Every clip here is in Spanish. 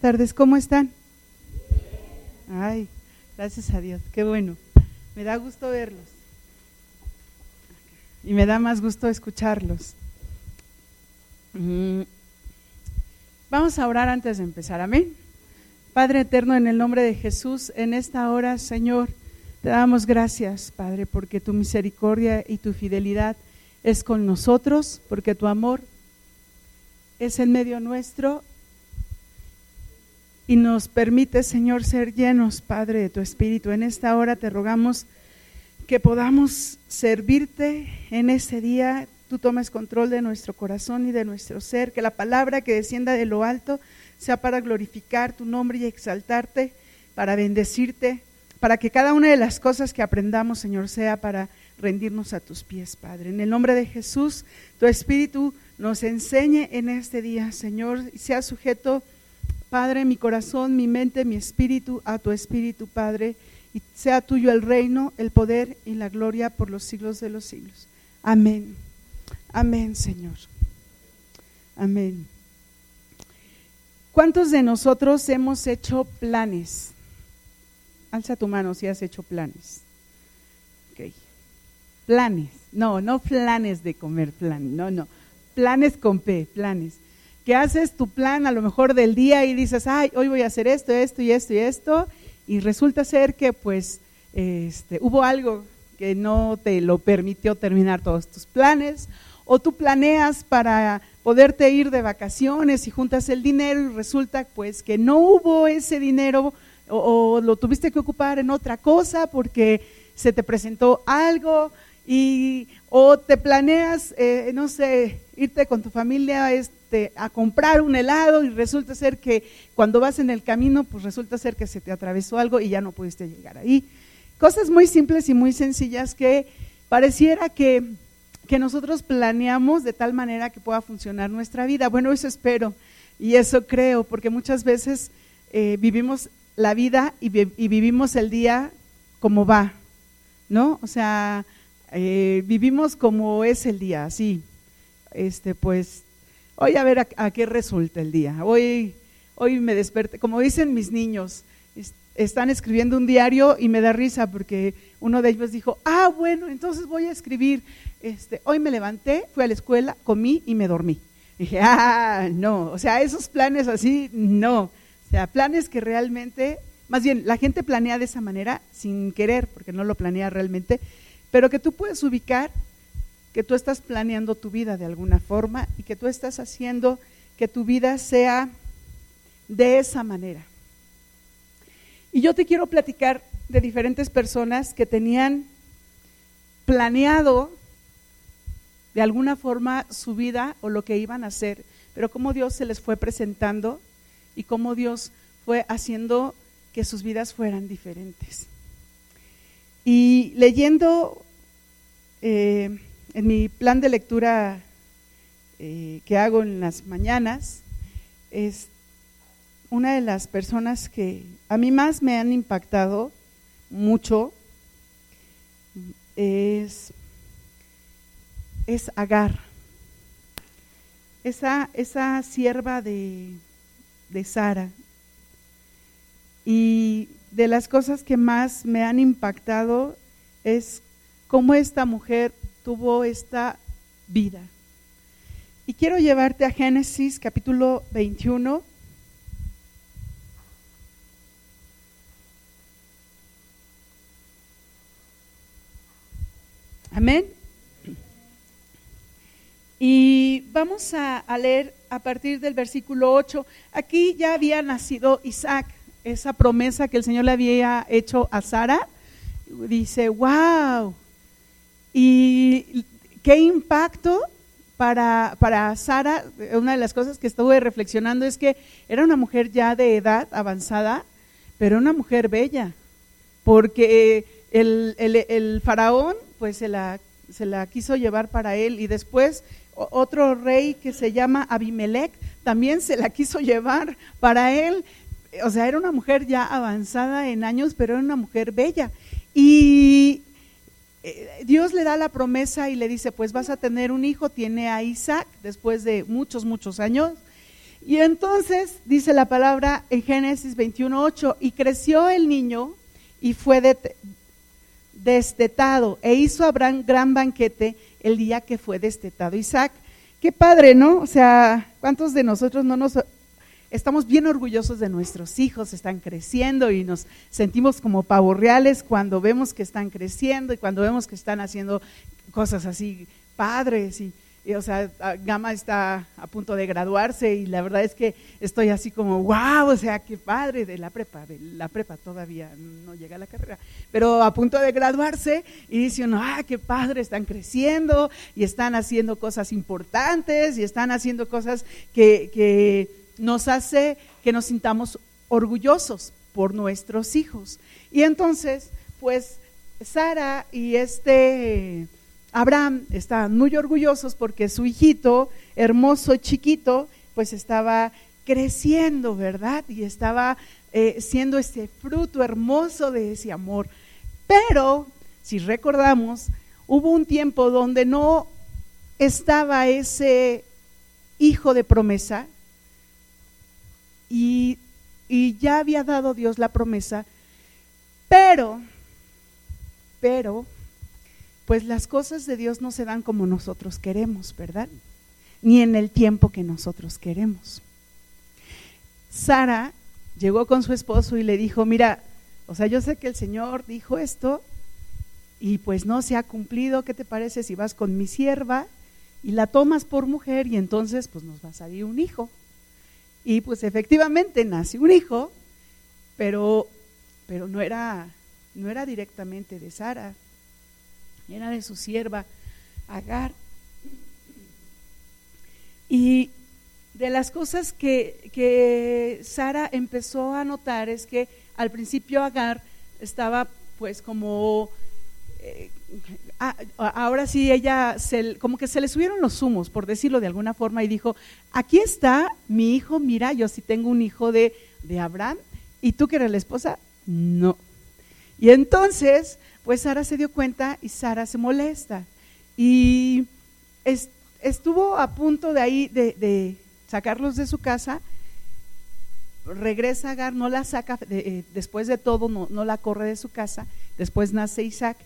tardes, ¿cómo están? Ay, gracias a Dios, qué bueno. Me da gusto verlos. Y me da más gusto escucharlos. Mm. Vamos a orar antes de empezar, amén. Padre eterno, en el nombre de Jesús, en esta hora, Señor, te damos gracias, Padre, porque tu misericordia y tu fidelidad es con nosotros, porque tu amor es en medio nuestro y nos permite, Señor, ser llenos, Padre, de tu Espíritu. En esta hora te rogamos que podamos servirte en ese día. Tú tomes control de nuestro corazón y de nuestro ser, que la palabra que descienda de lo alto sea para glorificar tu nombre y exaltarte, para bendecirte, para que cada una de las cosas que aprendamos, Señor, sea para rendirnos a tus pies, Padre. En el nombre de Jesús, tu Espíritu nos enseñe en este día, Señor, y sea sujeto Padre, mi corazón, mi mente, mi espíritu, a tu espíritu, Padre, y sea tuyo el reino, el poder y la gloria por los siglos de los siglos. Amén. Amén, Señor. Amén. ¿Cuántos de nosotros hemos hecho planes? Alza tu mano si has hecho planes. Ok. Planes. No, no planes de comer plan. No, no. Planes con P, planes que haces tu plan a lo mejor del día y dices, ay, hoy voy a hacer esto, esto y esto y esto, y resulta ser que pues este, hubo algo que no te lo permitió terminar todos tus planes, o tú planeas para poderte ir de vacaciones y juntas el dinero y resulta pues que no hubo ese dinero o, lo tuviste que ocupar en otra cosa porque se te presentó algo y o te planeas, eh, no sé, irte con tu familia, este, a comprar un helado y resulta ser que cuando vas en el camino, pues resulta ser que se te atravesó algo y ya no pudiste llegar ahí. Cosas muy simples y muy sencillas que pareciera que, que nosotros planeamos de tal manera que pueda funcionar nuestra vida. Bueno, eso espero y eso creo, porque muchas veces eh, vivimos la vida y, vivimos el día como va, ¿no? O sea, eh, vivimos como es el día, así. Este, pues hoy a ver a, qué resulta el día. Hoy, hoy me desperté, como dicen mis niños, están escribiendo un diario y me da risa porque uno de ellos dijo, ah, bueno, entonces voy a escribir, este, hoy me levanté, fui a la escuela, comí y me dormí. dije, ah, no, o sea, esos planes así, no. O sea, planes que realmente, más bien, la gente planea de esa manera sin querer, porque no lo planea realmente, pero que tú puedes ubicar que tú estás planeando tu vida de alguna forma y que tú estás haciendo que tu vida sea de esa manera. Y yo te quiero platicar de diferentes personas que tenían planeado de alguna forma su vida o lo que iban a hacer, pero cómo Dios se les fue presentando y cómo Dios fue haciendo que sus vidas fueran diferentes. Y leyendo eh, en mi plan de lectura eh, que hago en las mañanas, es una de las personas que a mí más me han impactado mucho, es, es Agar, esa, esa sierva de, de Sara. Y de las cosas que más me han impactado es cómo esta mujer tuvo esta vida. Y quiero llevarte a Génesis capítulo 21. Amén. Y vamos a, leer a partir del versículo 8. Aquí ya había nacido Isaac, esa promesa que el Señor le había hecho a Sara. Dice, wow, y qué impacto para, para Sara, una de las cosas que estuve reflexionando es que era una mujer ya de edad avanzada, pero una mujer bella, porque el, el, faraón pues se la, se la quiso llevar para él y después otro rey que se llama Abimelech también se la quiso llevar para él. O sea, era una mujer ya avanzada en años, pero era una mujer bella. Y eh, Dios le da la promesa y le dice, pues vas a tener un hijo, tiene a Isaac después de muchos, muchos años. Y entonces dice la palabra en Génesis 21.8, y creció el niño y fue destetado, e hizo Abraham gran banquete el día que fue destetado Isaac. Qué padre, ¿no? O sea, ¿cuántos de nosotros no nos estamos bien orgullosos de nuestros hijos, están creciendo y nos sentimos como pavorreales cuando vemos que están creciendo y cuando vemos que están haciendo cosas así padres y, o sea, Gama está a punto de graduarse y la verdad es que estoy así como, wow, o sea, qué padre de la prepa, de la prepa todavía no llega a la carrera, pero a punto de graduarse y dice uno, ah, qué padre, están creciendo y están haciendo cosas importantes y están haciendo cosas que, que nos hace que nos sintamos orgullosos por nuestros hijos. Y entonces, pues Sara y este Abraham estaban muy orgullosos porque su hijito, hermoso, chiquito, pues estaba creciendo, ¿verdad? Y estaba eh, siendo este fruto hermoso de ese amor. Pero, si recordamos, hubo un tiempo donde no estaba ese hijo de promesa, y, ya había dado Dios la promesa, pero, pero, pues las cosas de Dios no se dan como nosotros queremos, ¿verdad? Ni en el tiempo que nosotros queremos. Sara llegó con su esposo y le dijo, mira, o sea, yo sé que el Señor dijo esto y pues no se ha cumplido, ¿qué te parece si vas con mi sierva y la tomas por mujer y entonces pues nos va a salir un hijo? Y pues efectivamente nació un hijo, pero, pero no, era, no era directamente de Sara, era de su sierva Agar. Y de las cosas que, que Sara empezó a notar es que al principio Agar estaba pues como eh, ahora sí ella, como que se le subieron los humos, por decirlo de alguna forma, y dijo, aquí está mi hijo, mira, yo sí tengo un hijo de, de Abraham, y tú que eres la esposa, no. Y entonces, pues Sara se dio cuenta y Sara se molesta. Y estuvo a punto de ahí de, sacarlos de su casa, regresa Agar, no la saca, eh, después de todo no, no la corre de su casa, después nace Isaac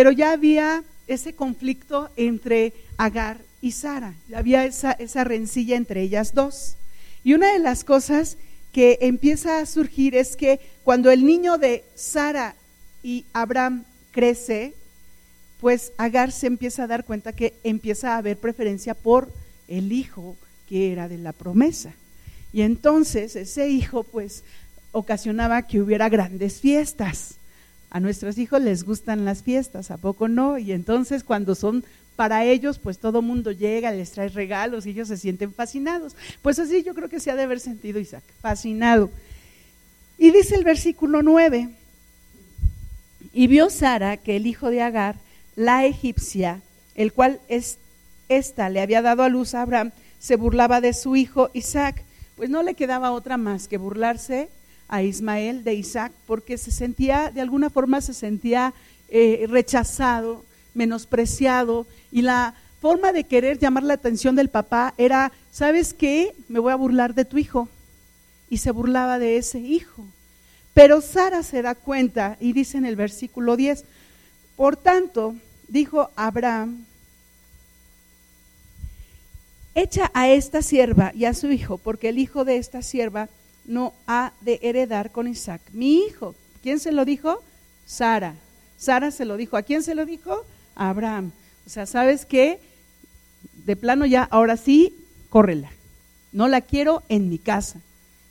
pero ya había ese conflicto entre Agar y Sara, había esa, esa rencilla entre ellas dos. Y una de las cosas que empieza a surgir es que cuando el niño de Sara y Abraham crece, pues Agar se empieza a dar cuenta que empieza a haber preferencia por el hijo que era de la promesa. Y entonces ese hijo pues ocasionaba que hubiera grandes fiestas a nuestros hijos les gustan las fiestas, ¿a poco no? Y entonces cuando son para ellos, pues todo mundo llega, les trae regalos y ellos se sienten fascinados. Pues así yo creo que se ha de haber sentido Isaac, fascinado. Y dice el versículo 9, y vio Sara que el hijo de Agar, la egipcia, el cual es, esta le había dado a luz a Abraham, se burlaba de su hijo Isaac. Pues no le quedaba otra más que burlarse a Ismael de Isaac porque se sentía, de alguna forma se sentía eh, rechazado, menospreciado y la forma de querer llamar la atención del papá era, ¿sabes qué? Me voy a burlar de tu hijo. Y se burlaba de ese hijo. Pero Sara se da cuenta y dice en el versículo 10, por tanto, dijo Abraham, echa a esta sierva y a su hijo, porque el hijo de esta sierva no ha de heredar con Isaac, mi hijo. ¿Quién se lo dijo? Sara. Sara se lo dijo. ¿A quién se lo dijo? A Abraham. O sea, ¿sabes qué? De plano ya, ahora sí, córrela. No la quiero en mi casa.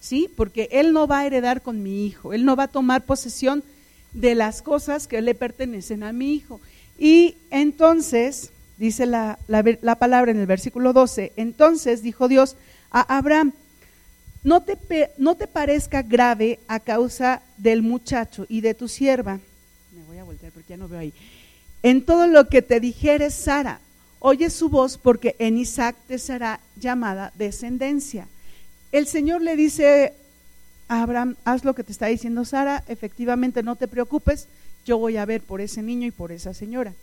¿Sí? Porque él no va a heredar con mi hijo. Él no va a tomar posesión de las cosas que le pertenecen a mi hijo. Y entonces, dice la, la palabra en el versículo 12, entonces dijo Dios a Abraham, no te, no te parezca grave a causa del muchacho y de tu sierva. Me voy a voltear porque ya no veo ahí. En todo lo que te dijere Sara, oye su voz porque en Isaac te será llamada descendencia. El Señor le dice a Abraham, haz lo que te está diciendo Sara, efectivamente no te preocupes, yo voy a ver por ese niño y por esa señora.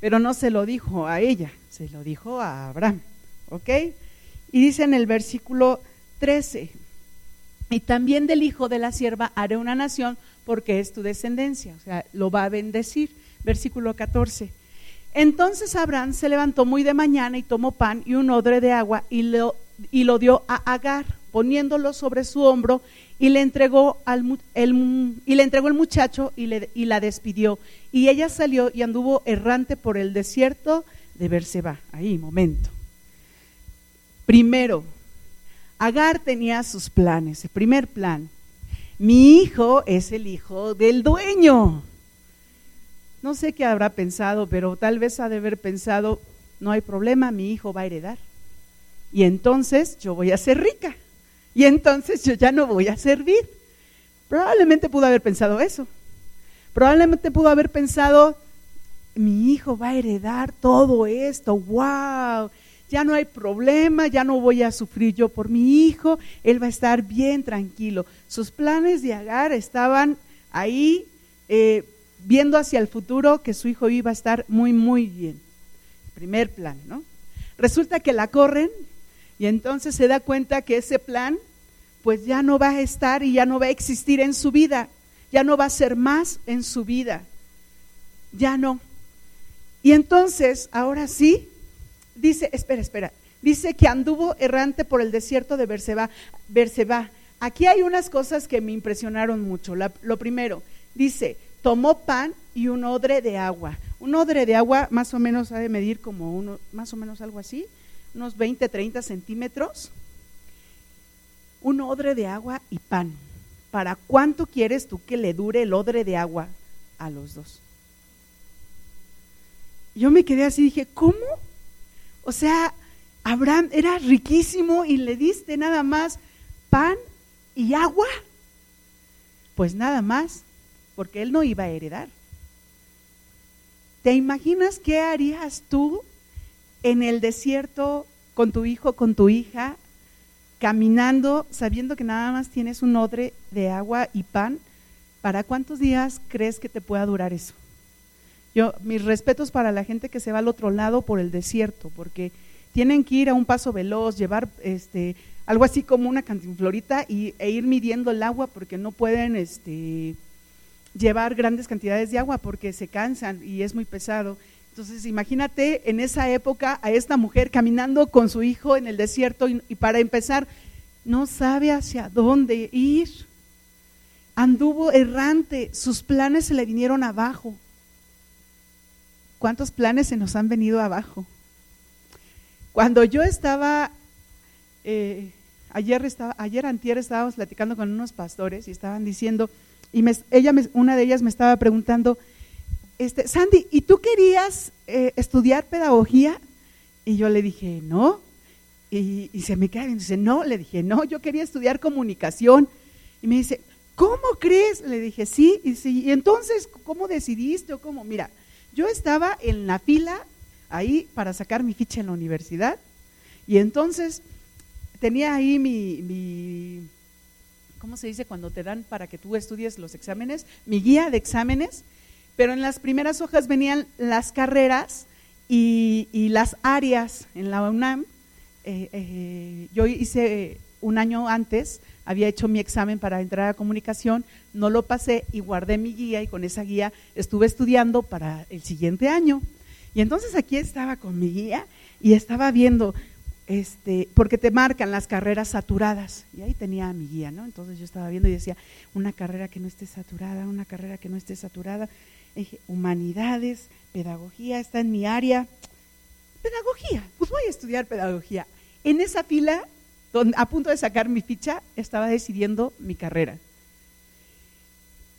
Pero no se lo dijo a ella, se lo dijo a Abraham. ¿Ok? Y dice en el versículo 13. Y también del hijo de la sierva haré una nación porque es tu descendencia, o sea, lo va a bendecir. Versículo 14. Entonces Abraham se levantó muy de mañana y tomó pan y un odre de agua y lo, y lo dio a Agar, poniéndolo sobre su hombro y le entregó al el, y le entregó el muchacho y, le, y la despidió. Y ella salió y anduvo errante por el desierto de Berseba. Ahí, momento. Primero, Agar tenía sus planes. El primer plan, mi hijo es el hijo del dueño. No sé qué habrá pensado, pero tal vez ha de haber pensado, no hay problema, mi hijo va a heredar. Y entonces yo voy a ser rica. Y entonces yo ya no voy a servir. Probablemente pudo haber pensado eso. Probablemente pudo haber pensado, mi hijo va a heredar todo esto, wow, ya no hay problema, ya no voy a sufrir yo por mi hijo, él va a estar bien tranquilo. Sus planes de Agar estaban ahí eh, viendo hacia el futuro que su hijo iba a estar muy, muy bien. Primer plan, ¿no? Resulta que la corren y entonces se da cuenta que ese plan pues ya no va a estar y ya no va a existir en su vida, ya no va a ser más en su vida, ya no. Y entonces, ahora sí, dice, espera, espera, dice que anduvo errante por el desierto de Berseba. Berseba. Aquí hay unas cosas que me impresionaron mucho. lo primero, dice, tomó pan y un odre de agua. Un odre de agua más o menos ha de medir como uno, más o menos algo así, unos 20, 30 centímetros. Un odre de agua y pan. ¿Para cuánto quieres tú que le dure el odre de agua a los dos? Yo me quedé así, dije, ¿cómo? O sea, Abraham era riquísimo y le diste nada más pan y agua. Pues nada más, porque él no iba a heredar. ¿Te imaginas qué harías tú en el desierto con tu hijo, con tu hija, caminando, sabiendo que nada más tienes un odre de agua y pan? ¿Para cuántos días crees que te pueda durar eso? Yo, mis respetos para la gente que se va al otro lado por el desierto, porque tienen que ir a un paso veloz, llevar este, algo así como una cantinflorita y, e ir midiendo el agua porque no pueden este, llevar grandes cantidades de agua porque se cansan y es muy pesado. Entonces, imagínate en esa época a esta mujer caminando con su hijo en el desierto y para empezar, no sabe hacia dónde ir. Anduvo errante, sus planes se le vinieron abajo. ¿Cuántos planes se nos han venido abajo? Cuando yo estaba, eh, ayer, estaba, ayer antier estábamos platicando con unos pastores y estaban diciendo, y ella una de ellas me estaba preguntando, este, Sandy, ¿y tú querías eh, estudiar pedagogía? Y yo le dije, no. Y, se me cae y dice, no, le dije, no, yo quería estudiar comunicación. Y me dice, ¿cómo crees? Le dije, sí. Y, sí, y entonces, ¿cómo decidiste o cómo? Mira, yo estaba en la fila ahí para sacar mi ficha en la universidad y entonces tenía ahí mi, ¿cómo se dice cuando te dan para que tú estudies los exámenes? Mi guía de exámenes, pero en las primeras hojas venían las carreras y, las áreas en la UNAM. Eh, eh, yo hice un año antes, había hecho mi examen para entrar a comunicación, no lo pasé y guardé mi guía y con esa guía estuve estudiando para el siguiente año. Y entonces aquí estaba con mi guía y estaba viendo, este, porque te marcan las carreras saturadas. Y ahí tenía mi guía, ¿no? Entonces yo estaba viendo y decía, una carrera que no esté saturada, una carrera que no esté saturada. dije, humanidades, pedagogía, está en mi área. Pedagogía, pues voy a estudiar pedagogía. En esa fila a punto de sacar mi ficha, estaba decidiendo mi carrera.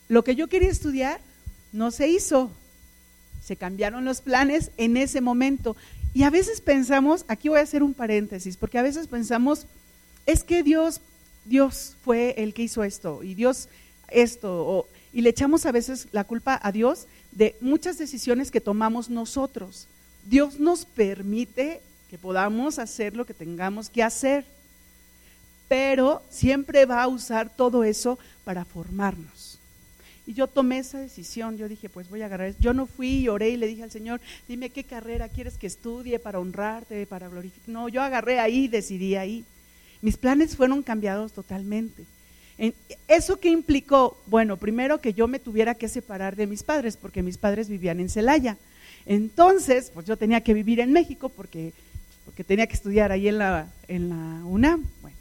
Lo que yo quería estudiar no se hizo. Se cambiaron los planes en ese momento. Y a veces pensamos, aquí voy a hacer un paréntesis, porque a veces pensamos, es que Dios, Dios fue el que hizo esto, y Dios esto, y le echamos a veces la culpa a Dios de muchas decisiones que tomamos nosotros. Dios nos permite que podamos hacer lo que tengamos que hacer pero siempre va a usar todo eso para formarnos. Y yo tomé esa decisión, yo dije, pues voy a agarrar, yo no fui y oré y le dije al Señor, dime qué carrera quieres que estudie para honrarte, para glorificar. No, yo agarré ahí, decidí ahí. Mis planes fueron cambiados totalmente. ¿Eso qué implicó? Bueno, primero que yo me tuviera que separar de mis padres, porque mis padres vivían en Celaya. Entonces, pues yo tenía que vivir en México porque, porque tenía que estudiar ahí en la, en la UNAM. Bueno,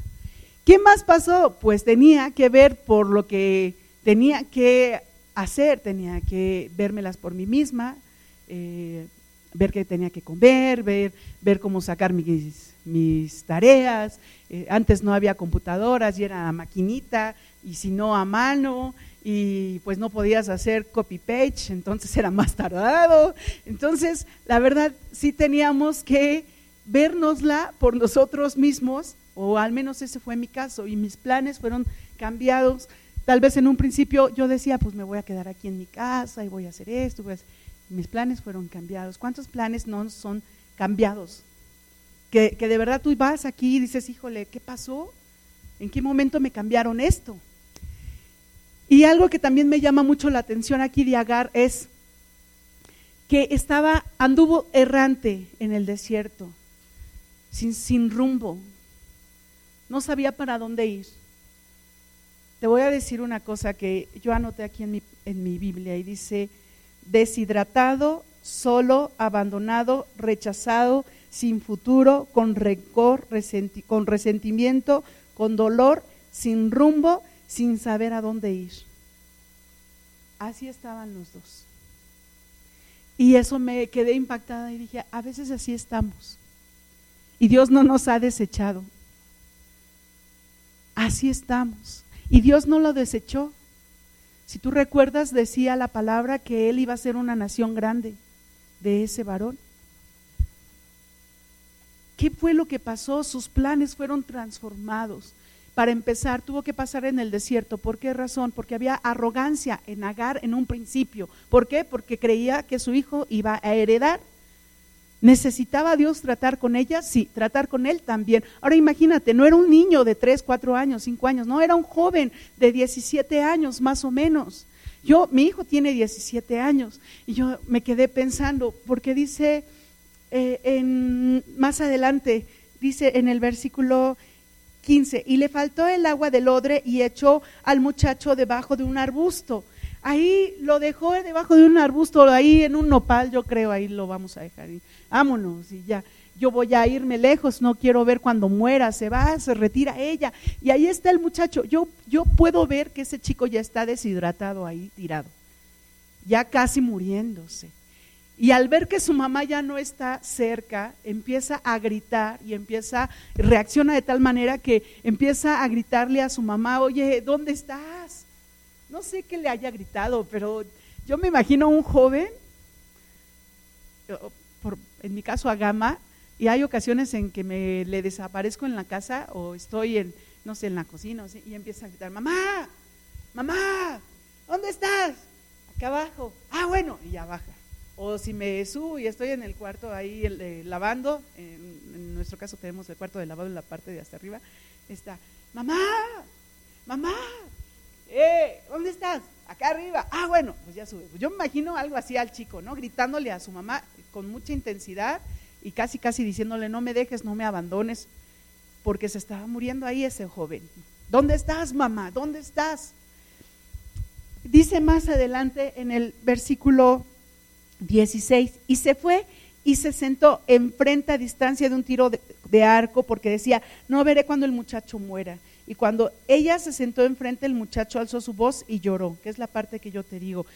¿qué más pasó? Pues tenía que ver por lo que tenía que hacer, tenía que vérmelas por mí misma, eh, ver qué tenía que comer, ver, ver cómo sacar mis, tareas. Eh, antes no había computadoras y era a maquinita, y si no a mano, y pues no podías hacer copy page, entonces era más tardado. Entonces, la verdad, sí teníamos que vernosla por nosotros mismos, o al menos ese fue mi caso, y mis planes fueron cambiados. Tal vez en un principio yo decía, pues me voy a quedar aquí en mi casa y voy a hacer esto. Mis planes fueron cambiados. ¿Cuántos planes no son cambiados? Que, que de verdad tú vas aquí y dices, híjole, ¿qué pasó? ¿En qué momento me cambiaron esto? Y algo que también me llama mucho la atención aquí de Agar es que estaba, anduvo errante en el desierto, sin, sin rumbo, no sabía para dónde ir. Te voy a decir una cosa que yo anoté aquí en mi, en mi Biblia y dice, deshidratado, solo, abandonado, rechazado, sin futuro, con rencor, con resentimiento, con dolor, sin rumbo, sin saber a dónde ir. Así estaban los dos. Y eso me quedé impactada y dije, a veces así estamos. Y Dios no nos ha desechado. Así estamos. Y Dios no lo desechó. Si tú recuerdas, decía la palabra que él iba a ser una nación grande de ese varón. ¿Qué fue lo que pasó? Sus planes fueron transformados. Para empezar, tuvo que pasar en el desierto. ¿Por qué razón? Porque había arrogancia en Agar en un principio. ¿Por qué? Porque creía que su hijo iba a heredar. ¿Necesitaba Dios tratar con ella? Sí, tratar con él también. Ahora imagínate, no era un niño de 3, 4 años, 5 años, no, era un joven de 17 años más o menos. Yo, mi hijo tiene 17 años y yo me quedé pensando, porque dice eh, en, más adelante, dice en el versículo 15, y le faltó el agua del odre y echó al muchacho debajo de un arbusto. Ahí lo dejó debajo de un arbusto, ahí en un nopal, yo creo, ahí lo vamos a dejar. Y vámonos y ya. Yo voy a irme lejos, no quiero ver cuando muera, se va, se retira ella. Y ahí está el muchacho. Yo, yo puedo ver que ese chico ya está deshidratado ahí, tirado, ya casi muriéndose. Y al ver que su mamá ya no está cerca, empieza a gritar y empieza, reacciona de tal manera que empieza a gritarle a su mamá, oye, ¿dónde estás? No sé qué le haya gritado, pero yo me imagino un joven, por, en mi caso a Gama, y hay ocasiones en que me le desaparezco en la casa o estoy en, no sé, en la cocina y empieza a gritar, mamá, mamá, ¿dónde estás? Acá abajo. Ah, bueno, y ya baja. O si me subo y estoy en el cuarto ahí eh, lavando, en, nuestro caso tenemos el cuarto de lavado en la parte de hasta arriba, está, mamá, mamá, eh, ¿dónde estás? Acá arriba. Ah, bueno, pues ya sube. Yo me imagino algo así al chico, ¿no? Gritándole a su mamá con mucha intensidad y casi, casi diciéndole, no me dejes, no me abandones, porque se estaba muriendo ahí ese joven. ¿Dónde estás, mamá? ¿Dónde estás? Dice más adelante en el versículo 16, y se fue y se sentó enfrente a distancia de un tiro de, arco porque decía, no veré cuando el muchacho muera. Y cuando ella se sentó enfrente, el muchacho alzó su voz y lloró, que es la parte que yo te digo.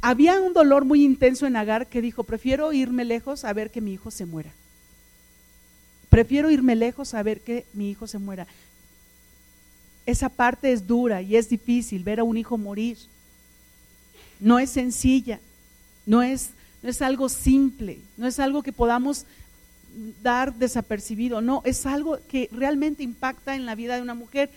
Había un dolor muy intenso en Agar que dijo, prefiero irme lejos a ver que mi hijo se muera. Prefiero irme lejos a ver que mi hijo se muera. Esa parte es dura y es difícil, ver a un hijo morir. No es sencilla. No es, no es algo simple, no es algo que podamos dar desapercibido, no, es algo que realmente impacta en la vida de una mujer.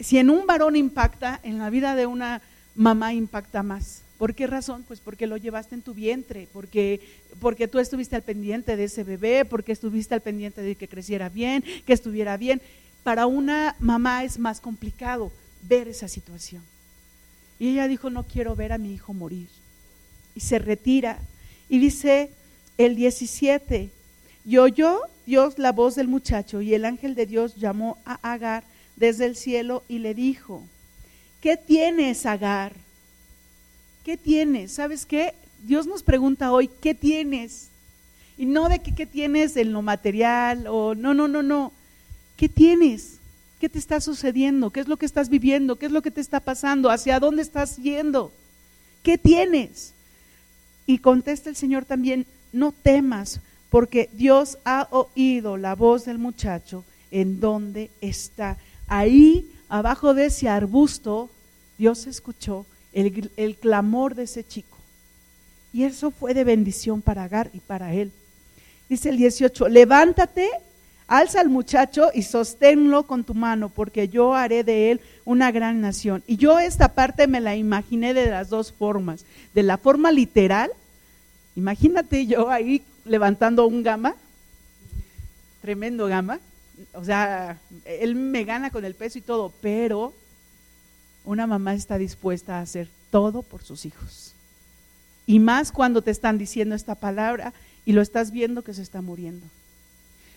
Si en un varón impacta, en la vida de una mamá impacta más. ¿Por qué razón? Pues porque lo llevaste en tu vientre, porque, porque tú estuviste al pendiente de ese bebé, porque estuviste al pendiente de que creciera bien, que estuviera bien. Para una mamá es más complicado ver esa situación. Y ella dijo, no quiero ver a mi hijo morir y se retira. Y dice el 17, y oyó Dios la voz del muchacho y el ángel de Dios llamó a Agar desde el cielo y le dijo, ¿qué tienes, Agar? ¿Qué tienes? ¿Sabes qué? Dios nos pregunta hoy, ¿qué tienes? Y no de qué tienes en lo material o no, no, no, no. ¿Qué tienes? ¿Qué te está sucediendo? ¿Qué es lo que estás viviendo? ¿Qué es lo que te está pasando? ¿Hacia dónde estás yendo? ¿Qué tienes? Y contesta el Señor también, no temas, porque Dios ha oído la voz del muchacho en donde está. Ahí, abajo de ese arbusto, Dios escuchó el, clamor de ese chico. Y eso fue de bendición para Agar y para él. Dice el 18, levántate, alza al muchacho y sosténlo con tu mano, porque yo haré de él una gran nación. Y yo esta parte me la imaginé de las dos formas. De la forma literal, imagínate yo ahí levantando un gama, tremendo gama, o sea, él me gana con el peso y todo, pero una mamá está dispuesta a hacer todo por sus hijos. Y más cuando te están diciendo esta palabra y lo estás viendo que se está muriendo.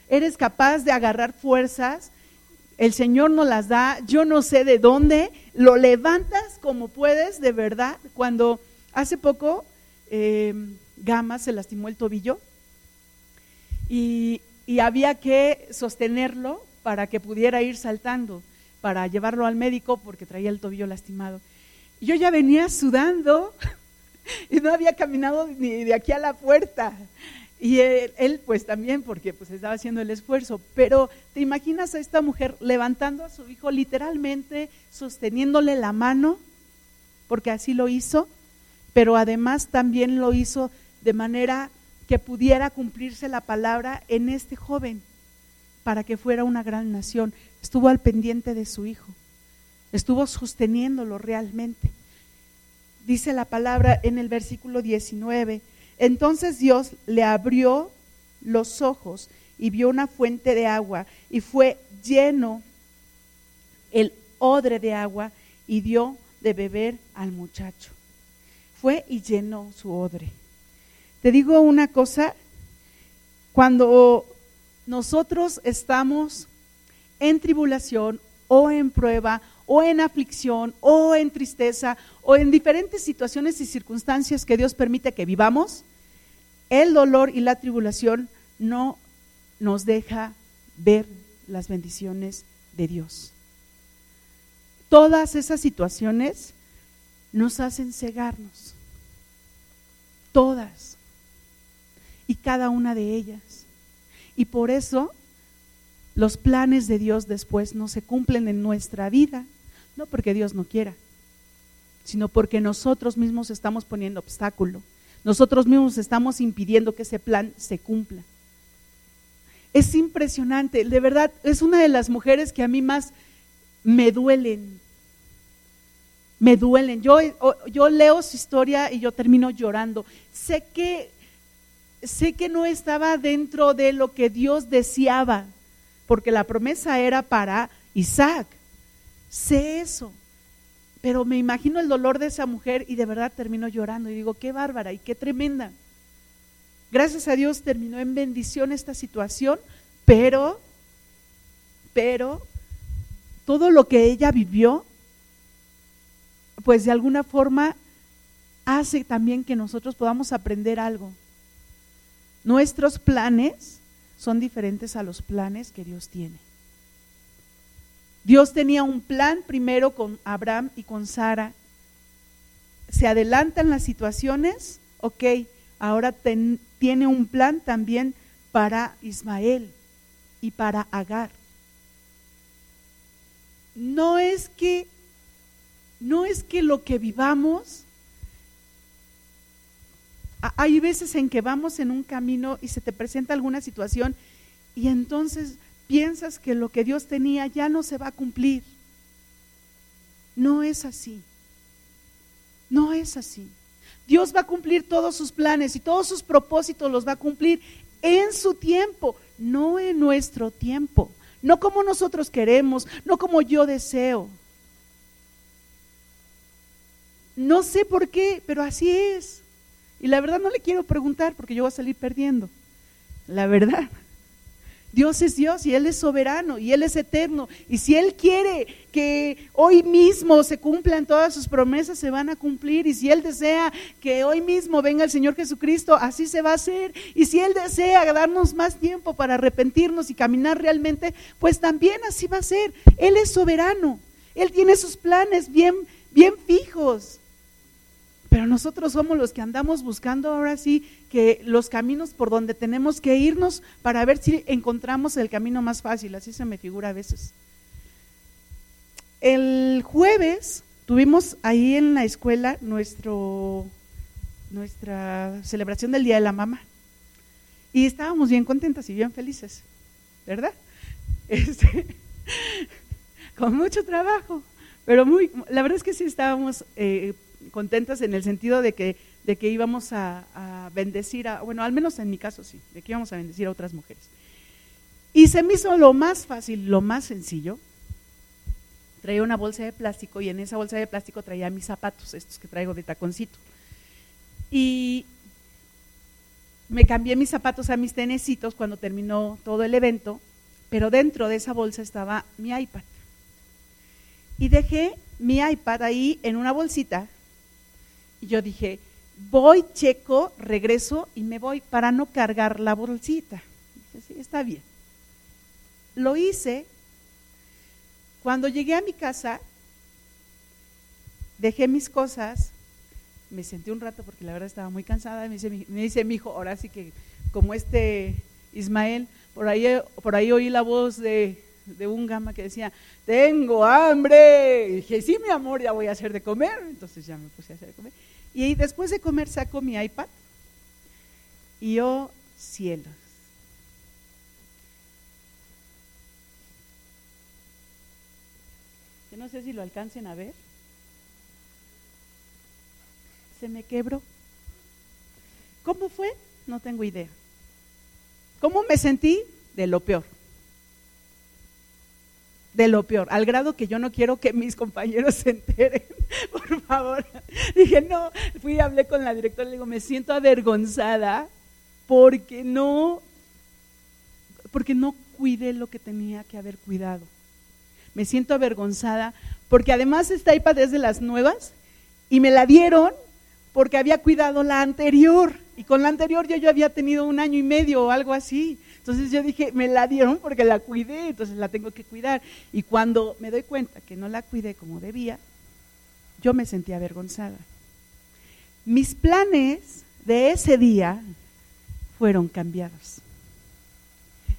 Eres capaz de agarrar fuerzas, el Señor nos las da, yo no sé de dónde, lo levantas como puedes, de verdad. Cuando hace poco eh, Gama se lastimó el tobillo, y, había que sostenerlo para que pudiera ir saltando, para llevarlo al médico porque traía el tobillo lastimado. Yo ya venía sudando y no había caminado ni de aquí a la puerta. Y él, pues también porque pues estaba haciendo el esfuerzo, pero te imaginas a esta mujer levantando a su hijo literalmente, sosteniéndole la mano, porque así lo hizo, pero además también lo hizo de manera que pudiera cumplirse la palabra en este joven para que fuera una gran nación. Estuvo al pendiente de su hijo, estuvo sosteniéndolo realmente. Dice la palabra en el versículo 19, entonces Dios le abrió los ojos y vio una fuente de agua y fue lleno el odre de agua y dio de beber al muchacho. Fue y llenó su odre. Te digo una cosa, cuando nosotros estamos en tribulación o en prueba o en aflicción o en tristeza o en diferentes situaciones y circunstancias que Dios permite que vivamos, el dolor y la tribulación no nos deja ver las bendiciones de Dios. Todas esas situaciones nos hacen cegarnos. Todas y cada una de ellas. Y por eso los planes de Dios después no se cumplen en nuestra vida, no porque Dios no quiera, sino porque nosotros mismos estamos poniendo obstáculo, nosotros mismos estamos impidiendo que ese plan se cumpla. Es impresionante, de verdad, es una de las mujeres que a mí más me duelen. Me duelen. Yo, yo leo su historia y yo termino llorando. Sé que sé que no estaba dentro de lo que Dios deseaba, porque la promesa era para Isaac. Sé eso. Pero me imagino el dolor de esa mujer y de verdad termino llorando y digo, qué bárbara y qué tremenda. Gracias a Dios terminó en bendición esta situación, pero, pero, todo lo que ella vivió, pues de alguna forma hace también que nosotros podamos aprender algo. Nuestros planes son diferentes a los planes que Dios tiene. Dios tenía un plan primero con Abraham y con Sara. Se adelantan las situaciones, ok, ahora tiene un plan también para Ismael y para Agar. No es que no es que lo que vivamos hay veces en que vamos en un camino y se te presenta alguna situación y entonces piensas que lo que Dios tenía ya no se va a cumplir. No es así. No es así. Dios va a cumplir todos sus planes y todos sus propósitos los va a cumplir en su tiempo, no en nuestro tiempo, no como nosotros queremos, no como yo deseo. No sé por qué, pero así es. Y la verdad no le quiero preguntar porque yo voy a salir perdiendo. La verdad. Dios es Dios y Él es soberano y Él es eterno. Y si Él quiere que hoy mismo se cumplan todas sus promesas, se van a cumplir. Y si Él desea que hoy mismo venga el Señor Jesucristo, así se va a hacer. Y si Él desea darnos más tiempo para arrepentirnos y caminar realmente, pues también así va a ser. Él es soberano. Él tiene sus planes bien, bien fijos. Pero nosotros somos los que andamos buscando ahora sí que los caminos por donde tenemos que irnos para ver si encontramos el camino más fácil. Así se me figura a veces. El jueves tuvimos ahí en la escuela nuestra celebración del Día de la Mamá. Y estábamos bien contentas y bien felices, ¿verdad? Este, con mucho trabajo, pero muy, la verdad es que sí estábamos eh, contentas en el sentido de que, de que íbamos a, bendecir, a, bueno, al menos en mi caso sí, de que íbamos a bendecir a otras mujeres. Y se me hizo lo más fácil, lo más sencillo. Traía una bolsa de plástico y en esa bolsa de plástico traía mis zapatos, estos que traigo de taconcito. Y me cambié mis zapatos a mis tenecitos cuando terminó todo el evento, pero dentro de esa bolsa estaba mi iPad. Y dejé mi iPad ahí en una bolsita y yo dije, voy, checo, regreso y me voy para no cargar la bolsita. Dije, sí, está bien. Lo hice. Cuando llegué a mi casa, dejé mis cosas, me senté un rato porque la verdad estaba muy cansada, me dice, me dice mi hijo, ahora sí que como este Ismael, por ahí, por ahí oí la voz de, de un gama que decía, tengo hambre. Dije, sí, mi amor, ya voy a hacer de comer. Entonces ya me puse a hacer de comer. Y después de comer saco mi iPad y oh cielos. Yo no sé si lo alcancen a ver. Se me quebró. ¿Cómo fue? No tengo idea. ¿Cómo me sentí? De lo peor de lo peor, al grado que yo no quiero que mis compañeros se enteren, por favor. Dije, no, fui y hablé con la directora, le digo, me siento avergonzada porque no, porque no cuidé lo que tenía que haber cuidado. Me siento avergonzada porque además esta iPad es de las nuevas y me la dieron porque había cuidado la anterior y con la anterior yo, yo había tenido un año y medio o algo así. Entonces yo dije, me la dieron porque la cuidé, entonces la tengo que cuidar. Y cuando me doy cuenta que no la cuidé como debía, yo me sentí avergonzada. Mis planes de ese día fueron cambiados.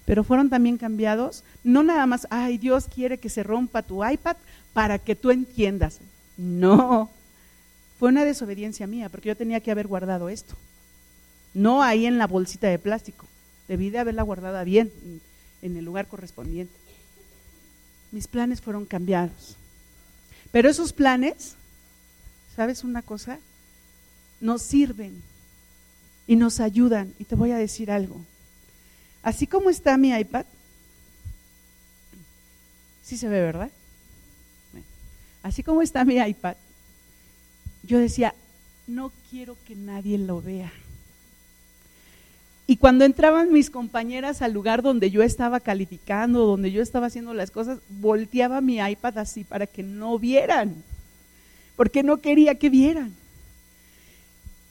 Pero fueron también cambiados, no nada más, ay, Dios quiere que se rompa tu iPad para que tú entiendas. No, fue una desobediencia mía, porque yo tenía que haber guardado esto. No ahí en la bolsita de plástico. Debí de haberla guardada bien en el lugar correspondiente. Mis planes fueron cambiados. Pero esos planes, ¿sabes una cosa? Nos sirven y nos ayudan. Y te voy a decir algo. Así como está mi iPad, sí se ve, ¿verdad? Así como está mi iPad, yo decía, no quiero que nadie lo vea. Y cuando entraban mis compañeras al lugar donde yo estaba calificando, donde yo estaba haciendo las cosas, volteaba mi iPad así para que no vieran, porque no quería que vieran.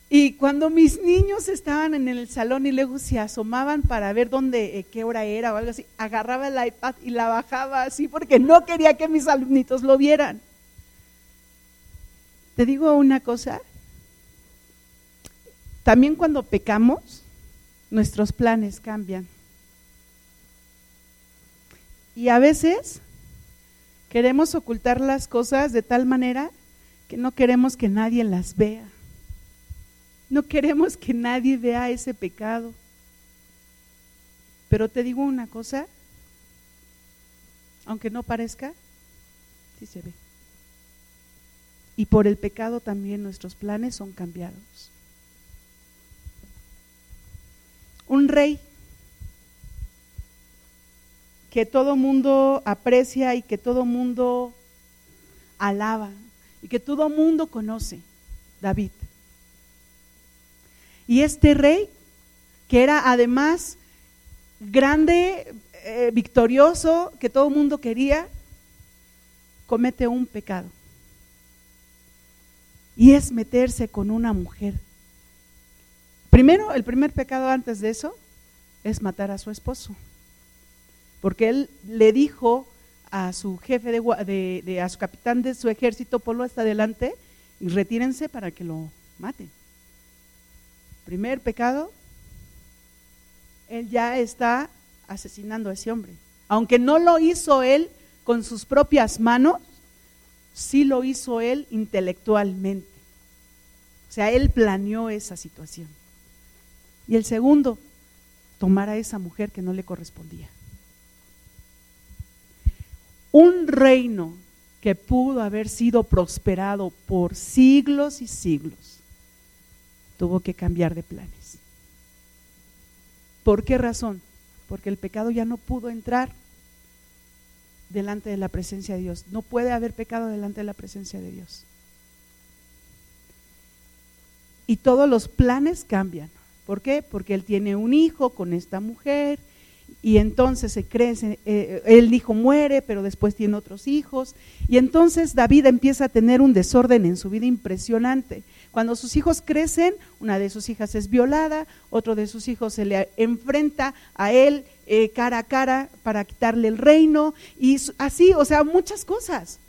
Y cuando mis niños estaban en el salón y luego se asomaban para ver dónde, eh, qué hora era o algo así, agarraba el iPad y la bajaba así porque no quería que mis alumnitos lo vieran. Te digo una cosa, también cuando pecamos, nuestros planes cambian. Y a veces queremos ocultar las cosas de tal manera que no queremos que nadie las vea. No queremos que nadie vea ese pecado. Pero te digo una cosa, aunque no parezca, sí se ve. Y por el pecado también nuestros planes son cambiados. Un rey que todo mundo aprecia y que todo mundo alaba y que todo mundo conoce, David. Y este rey, que era además grande, eh, victorioso que todo mundo quería, comete un pecado. Y es meterse con una mujer. Primero, el primer pecado antes de eso es matar a su esposo. Porque él le dijo a su jefe de, de, a su capitán de su ejército, ponlo hasta adelante y retírense para que lo maten. Primer pecado, él ya está asesinando a ese hombre. Aunque no lo hizo él con sus propias manos, sí lo hizo él intelectualmente. O sea, él planeó esa situación. Y el segundo, tomar a esa mujer que no le correspondía. Un reino que pudo haber sido prosperado por siglos y siglos, tuvo que cambiar de planes. ¿Por qué razón? Porque el pecado ya no pudo entrar delante de la presencia de Dios. No puede haber pecado delante de la presencia de Dios. Y todos los planes cambian. ¿Por qué? Porque él tiene un hijo con esta mujer y entonces se crece, eh, el hijo muere, pero después tiene otros hijos. Y entonces David empieza a tener un desorden en su vida impresionante. Cuando sus hijos crecen, una de sus hijas es violada, otro de sus hijos se le enfrenta a él eh, cara a cara para quitarle el reino, y así, o sea, muchas cosas.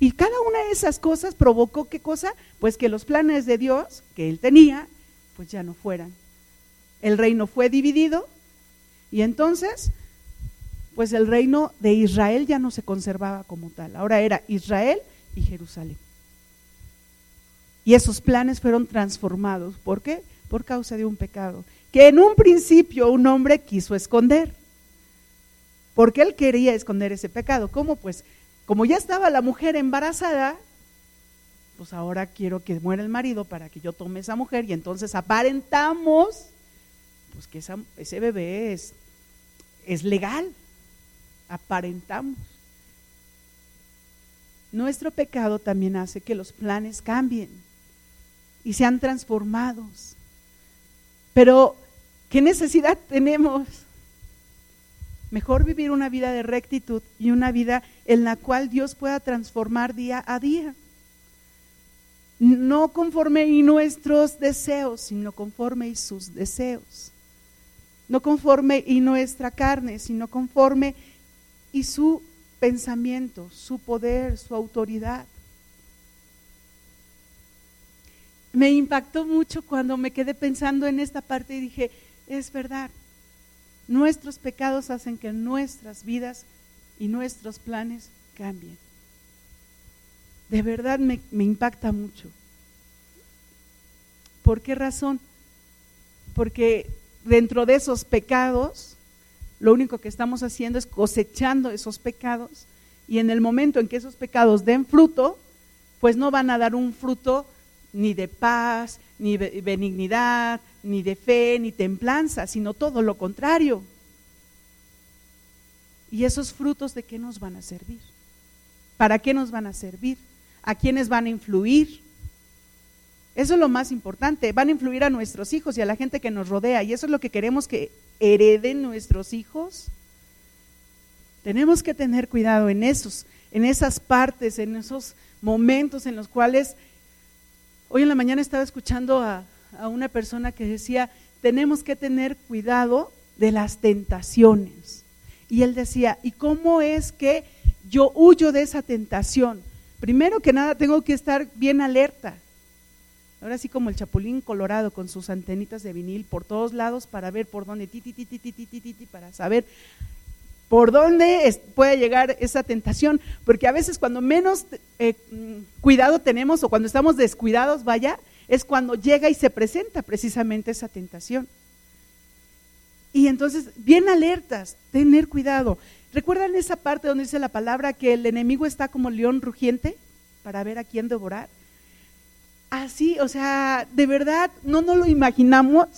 Y cada una de esas cosas provocó qué cosa? Pues que los planes de Dios que él tenía, pues ya no fueran. El reino fue dividido y entonces, pues el reino de Israel ya no se conservaba como tal. Ahora era Israel y Jerusalén. Y esos planes fueron transformados. ¿Por qué? Por causa de un pecado que en un principio un hombre quiso esconder. Porque él quería esconder ese pecado. ¿Cómo? Pues como ya estaba la mujer embarazada, pues ahora quiero que muera el marido para que yo tome esa mujer y entonces aparentamos pues que ese bebé es, es legal. Aparentamos. Nuestro pecado también hace que los planes cambien y sean transformados. Pero, ¿qué necesidad tenemos? Mejor vivir una vida de rectitud y una vida en la cual Dios pueda transformar día a día. No conforme y nuestros deseos, sino conforme y sus deseos. No conforme y nuestra carne, sino conforme y su pensamiento, su poder, su autoridad. me impactó mucho cuando me quedé pensando en esta parte y dije, es verdad, nuestros pecados hacen que nuestras vidas y nuestros planes cambien. De verdad me, me impacta mucho. ¿Por qué razón? Porque dentro de esos pecados, lo único que estamos haciendo es cosechando esos pecados y en el momento en que esos pecados den fruto, pues no van a dar un fruto ni de paz, ni de benignidad, ni de fe, ni templanza, sino todo lo contrario. ¿Y esos frutos de qué nos van a servir? ¿Para qué nos van a servir? ¿A quiénes van a influir? Eso es lo más importante. Van a influir a nuestros hijos y a la gente que nos rodea. Y eso es lo que queremos que hereden nuestros hijos. Tenemos que tener cuidado en esos, en esas partes, en esos momentos en los cuales Hoy en la mañana estaba escuchando a, una persona que decía, tenemos que tener cuidado de las tentaciones. Y él decía, ¿y cómo es que yo huyo de esa tentación? primero que nada tengo que estar bien alerta. Ahora sí como el chapulín colorado con sus antenitas de vinil por todos lados para ver por dónde, ti, para saber por dónde es, puede llegar esa tentación. Porque a veces cuando menos eh, mm, cuidado tenemos o cuando estamos descuidados, vaya, es cuando llega y se presenta precisamente esa tentación. Y entonces, bien alertas, tener cuidado. ¿Recuerdan esa parte donde dice la palabra que el enemigo está como león rugiente para ver a quién devorar? Así, o sea, de verdad, no nos lo imaginamos,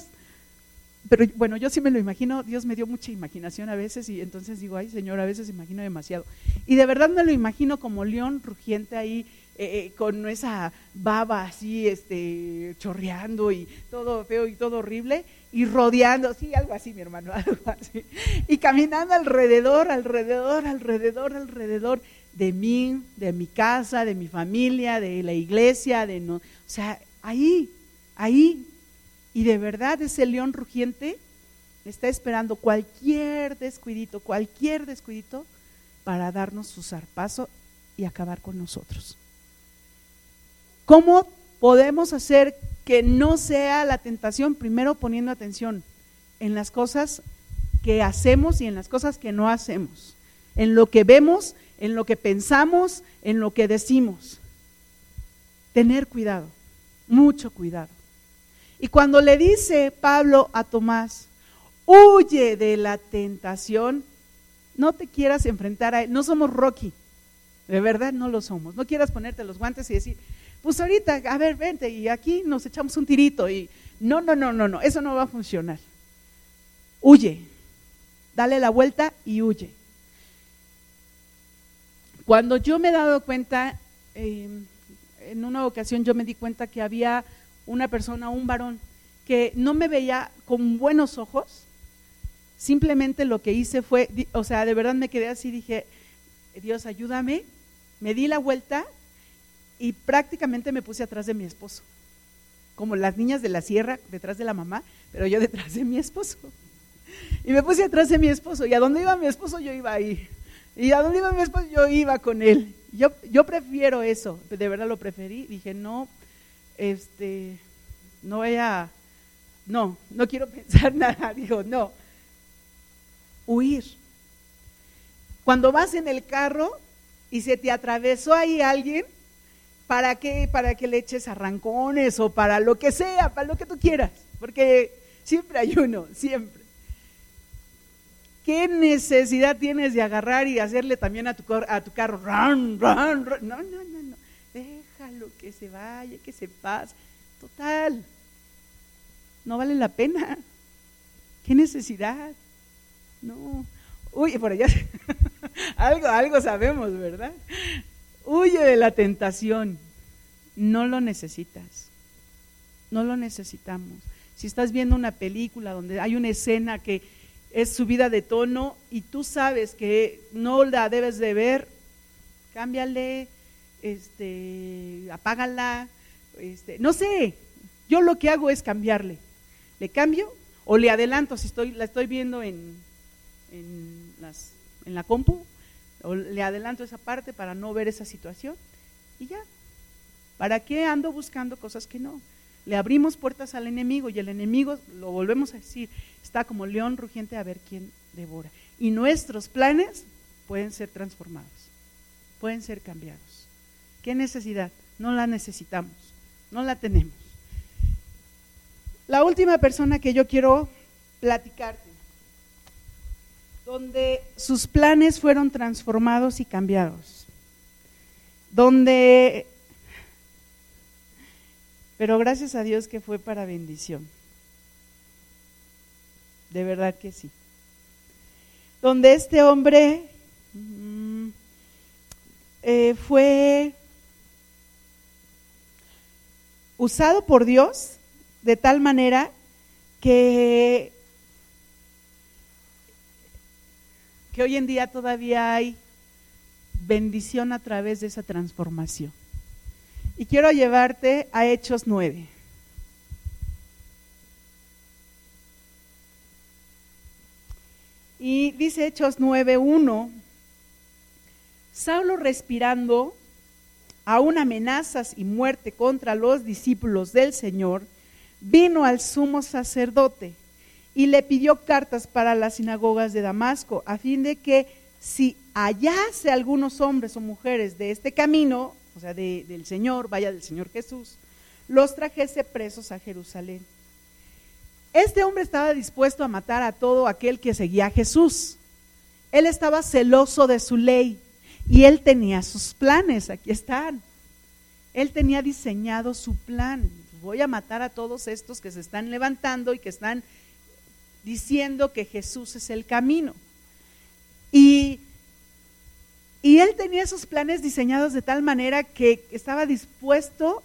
pero bueno, yo sí me lo imagino, Dios me dio mucha imaginación a veces y entonces digo, ay Señor, a veces imagino demasiado. Y de verdad me lo imagino como león rugiente ahí, eh, eh, con esa baba así, este, chorreando y todo feo y todo horrible, y rodeando, sí, algo así, mi hermano, algo así. Y caminando alrededor, alrededor, alrededor, alrededor de mí, de mi casa, de mi familia, de la iglesia, de no, o sea, ahí, ahí. Y de verdad ese león rugiente está esperando cualquier descuidito, cualquier descuidito para darnos su zarpazo y acabar con nosotros. ¿Cómo podemos hacer que no sea la tentación? Primero poniendo atención en las cosas que hacemos y en las cosas que no hacemos, en lo que vemos, en lo que pensamos, en lo que decimos. Tener cuidado, mucho cuidado. Y cuando le dice Pablo a Tomás, huye de la tentación, no te quieras enfrentar a él, no somos Rocky, de verdad no lo somos, no quieras ponerte los guantes y decir, pues ahorita, a ver, vente y aquí nos echamos un tirito y no, no, no, no, no, eso no va a funcionar. Huye, dale la vuelta y huye. Cuando yo me he dado cuenta, em, en una ocasión yo me di cuenta que había una persona, un varón, que no me veía con buenos ojos, simplemente lo que hice fue, o sea, de verdad me quedé así, dije, Dios, ayúdame, me di la vuelta y prácticamente me puse atrás de mi esposo, como las niñas de la sierra detrás de la mamá, pero yo detrás de mi esposo. Y me puse atrás de mi esposo, y a dónde iba mi esposo yo iba ahí. Y a dónde iba mi esposo yo iba con él. Yo, yo prefiero eso, de verdad lo preferí. Dije, no, este, no voy a, no, no quiero pensar nada. Digo, no, huir. Cuando vas en el carro y se te atravesó ahí alguien, ¿para qué? Para que le eches arrancones o para lo que sea, para lo que tú quieras, porque siempre hay uno, siempre. ¿Qué necesidad tienes de agarrar y hacerle también a tu, a tu carro? Run, run, run. No, no, no, no. Déjalo que se vaya, que se pase. Total. No vale la pena. ¿Qué necesidad? No. Uy, por allá. algo, algo sabemos, ¿verdad? Huye de la tentación. No lo necesitas. No lo necesitamos. Si estás viendo una película donde hay una escena que es subida de tono y tú sabes que no la debes de ver, cámbiale, este, apágala, este, no sé. Yo lo que hago es cambiarle. Le cambio o le adelanto si estoy, la estoy viendo en, en, las, en la compu, o le adelanto esa parte para no ver esa situación y ya. ¿Para qué ando buscando cosas que no? Le abrimos puertas al enemigo y el enemigo, lo volvemos a decir, está como león rugiente a ver quién devora. Y nuestros planes pueden ser transformados, pueden ser cambiados. ¿Qué necesidad? No la necesitamos, no la tenemos. La última persona que yo quiero platicarte donde sus planes fueron transformados y cambiados, donde, pero gracias a Dios que fue para bendición, de verdad que sí, donde este hombre mm, eh, fue usado por Dios de tal manera que que hoy en día todavía hay bendición a través de esa transformación. Y quiero llevarte a Hechos 9. Y dice Hechos 9.1, Saulo respirando aún amenazas y muerte contra los discípulos del Señor, vino al sumo sacerdote y le pidió cartas para las sinagogas de Damasco, a fin de que si hallase algunos hombres o mujeres de este camino, o sea, del Señor, vaya del Señor Jesús, los trajese presos a Jerusalén. Este hombre estaba dispuesto a matar a todo aquel que seguía a Jesús. Él estaba celoso de su ley y él tenía sus planes, aquí están. Él tenía diseñado su plan. Voy a matar a todos estos que se están levantando y que están diciendo que Jesús es el camino. Y, y él tenía esos planes diseñados de tal manera que estaba dispuesto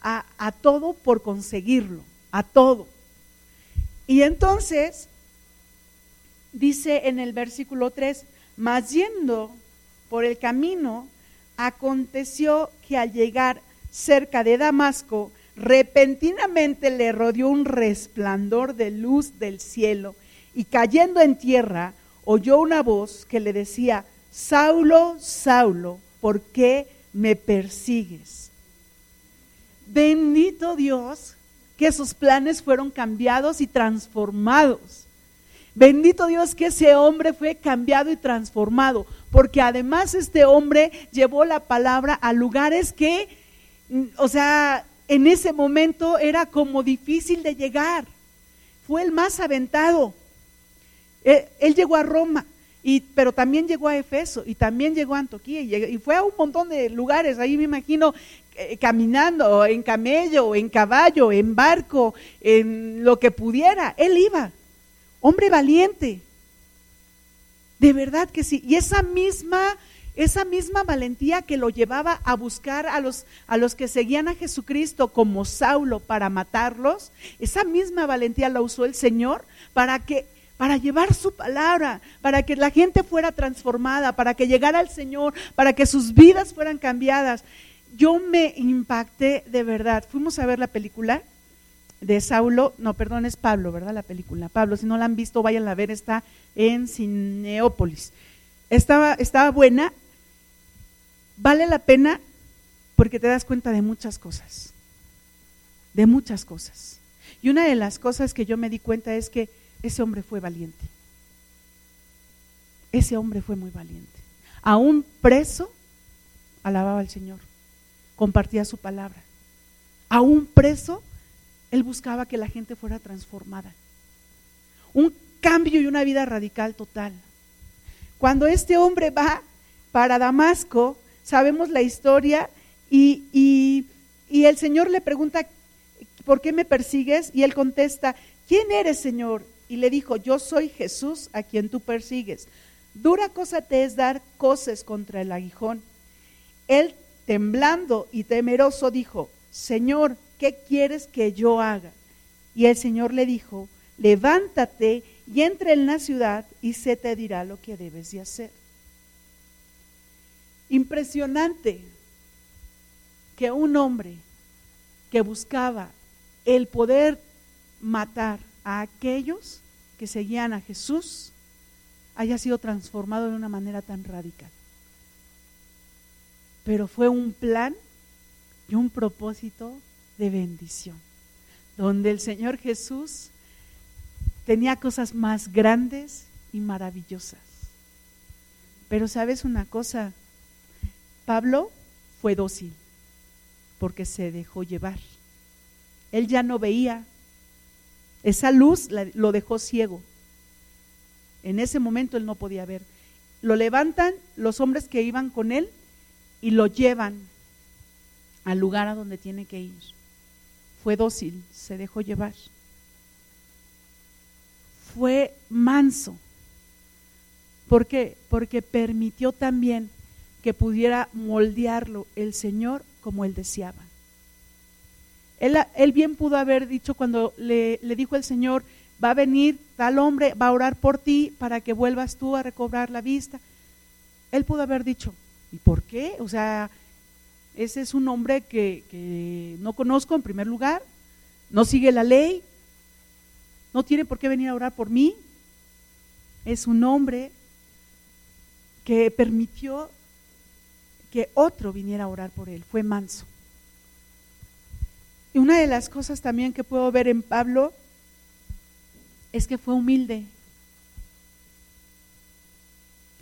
a, a todo por conseguirlo, a todo. Y entonces, dice en el versículo 3, mas yendo por el camino, aconteció que al llegar cerca de Damasco, repentinamente le rodeó un resplandor de luz del cielo y cayendo en tierra, oyó una voz que le decía, Saulo, Saulo, ¿por qué me persigues? Bendito Dios que sus planes fueron cambiados y transformados. Bendito Dios que ese hombre fue cambiado y transformado, porque además este hombre llevó la palabra a lugares que, mm, o sea, en ese momento era como difícil de llegar. Fue el más aventado. Él, él llegó a Roma, y, pero también llegó a Efeso y también llegó a Antoquía y, fue a un montón de lugares, ahí me imagino eh, caminando, en camello, en caballo, en barco, en lo que pudiera, él iba, hombre valiente, de verdad que sí, y esa misma esa misma valentía que lo llevaba a buscar a los, a los que seguían a Jesucristo como Saulo para matarlos, esa misma valentía la usó el Señor para que para llevar su palabra, para que la gente fuera transformada, para que llegara al Señor, para que sus vidas fueran cambiadas. Yo me impacté de verdad. Fuimos a ver la película de Saulo, no, perdón, es Pablo, ¿verdad? La película. Pablo, si no la han visto, vayan a ver, está en Cineópolis. Estaba, estaba buena, vale la pena porque te das cuenta de muchas cosas, de muchas cosas. Y una de las cosas que yo me di cuenta es que ese hombre fue valiente. Ese hombre fue muy valiente. Aún preso, alababa al Señor, compartía su palabra. Aún preso, él buscaba que la gente fuera transformada. Un cambio y una vida radical total. Cuando este hombre va para Damasco, sabemos la historia y, y, el Señor le pregunta, ¿por qué me persigues? Y él contesta, ¿quién eres, Señor? y le dijo, yo soy Jesús a quien tú persigues. Dura cosa te es dar coces contra el aguijón. Él, temblando y temeroso, dijo, Señor, ¿qué quieres que yo haga? Y el Señor le dijo, levántate y entra en la ciudad y se te dirá lo que debes de hacer. Impresionante que un hombre que buscaba el poder matar a aquellos que seguían a Jesús haya sido transformado de una manera tan radical. Pero fue un plan y un propósito de bendición, donde el Señor Jesús tenía cosas más grandes y maravillosas. Pero sabes una cosa, Pablo fue dócil porque se dejó llevar. Él ya no veía, esa luz lo dejó ciego. En ese momento él no podía ver. Lo levantan los hombres que iban con él y lo llevan al lugar a donde tiene que ir. Fue dócil, se dejó llevar. Fue manso. ¿Por qué? Porque permitió también que pudiera moldearlo el Señor como él deseaba. Él, bien pudo haber dicho cuando le, le dijo el Señor, va a venir tal hombre, va a orar por ti para que vuelvas tú a recobrar la vista. Él pudo haber dicho, ¿y por qué? O sea, ese es un hombre que, que, no conozco en primer lugar, no sigue la ley, no tiene por qué venir a orar por mí. Es un hombre que permitió que otro viniera a orar por él, fue manso. Y una de las cosas también que puedo ver en Pablo es que fue humilde.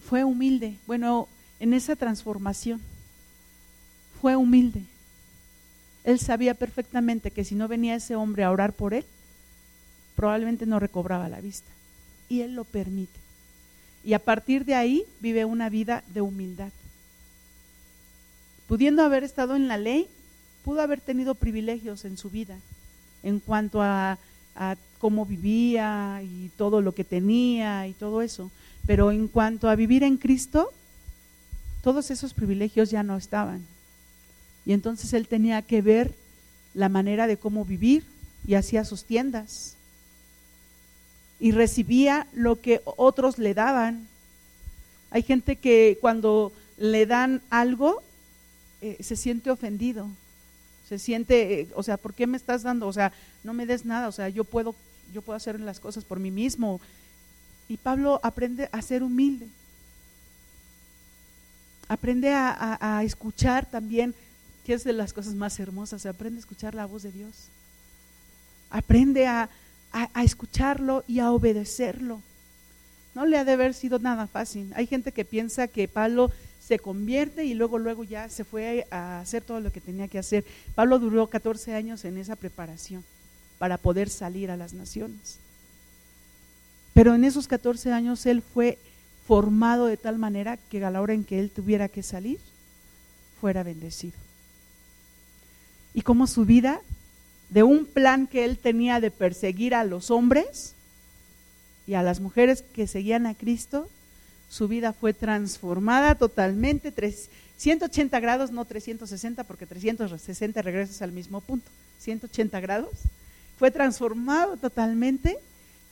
Fue humilde. Bueno, en esa transformación fue humilde. Él sabía perfectamente que si no venía ese hombre a orar por él, probablemente no recobraba la vista. Y él lo permite. Y a partir de ahí vive una vida de humildad. Pudiendo haber estado en la ley, pudo haber tenido privilegios en su vida en cuanto a, cómo vivía y todo lo que tenía y todo eso. Pero en cuanto a vivir en Cristo, todos esos privilegios ya no estaban. Y entonces él tenía que ver la manera de cómo vivir y hacía sus tiendas. y recibía lo que otros le daban. Hay gente que cuando le dan algo eh, se siente ofendido, se siente, eh, o sea, ¿por qué me estás dando? O sea, no me des nada, o sea, yo puedo, yo puedo hacer las cosas por mí mismo. Y Pablo aprende a ser humilde, aprende a, escuchar también, que es de las cosas más hermosas, aprende a escuchar la voz de Dios, aprende a escucharlo y a obedecerlo. No le ha de haber sido nada fácil. Hay gente que piensa que Pablo se convierte y luego luego ya se fue a hacer todo lo que tenía que hacer. Pablo duró 14 años en esa preparación para poder salir a las naciones. Pero en esos 14 años él fue formado de tal manera que a la hora en que él tuviera que salir, fuera bendecido. Y como su vida, de un plan que él tenía de perseguir a los hombres y a las mujeres que seguían a Cristo, su vida fue transformada totalmente, 180 grados, no 360, porque 360 regresas al mismo punto, 180 grados, fue transformado totalmente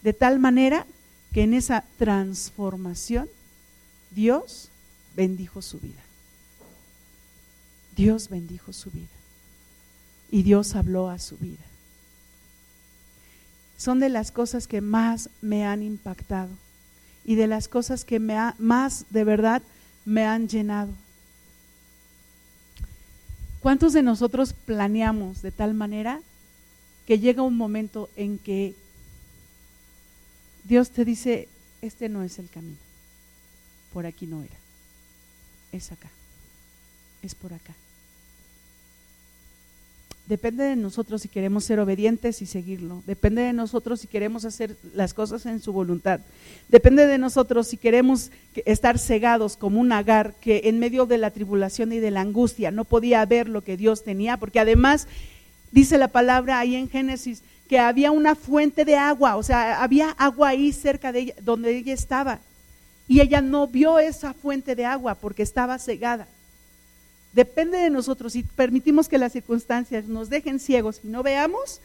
de tal manera que en esa transformación Dios bendijo su vida. Dios bendijo su vida. Y Dios habló a su vida. Son de las cosas que más me han impactado y de las cosas que me más de verdad me han llenado. ¿Cuántos de nosotros planeamos de tal manera que llega un momento en que Dios te dice, este no es el camino, por aquí no era, es acá, es por acá? Depende de nosotros si queremos ser obedientes y seguirlo. Depende de nosotros si queremos hacer las cosas en su voluntad. Depende de nosotros si queremos estar cegados como un agar que en medio de la tribulación y de la angustia no podía ver lo que Dios tenía, porque además dice la palabra ahí en Génesis que había una fuente de agua, o sea, había agua ahí cerca de ella, donde ella estaba. Y ella no vio esa fuente de agua porque estaba cegada. Depende de nosotros. Si permitimos que las circunstancias nos dejen ciegos y no veamos,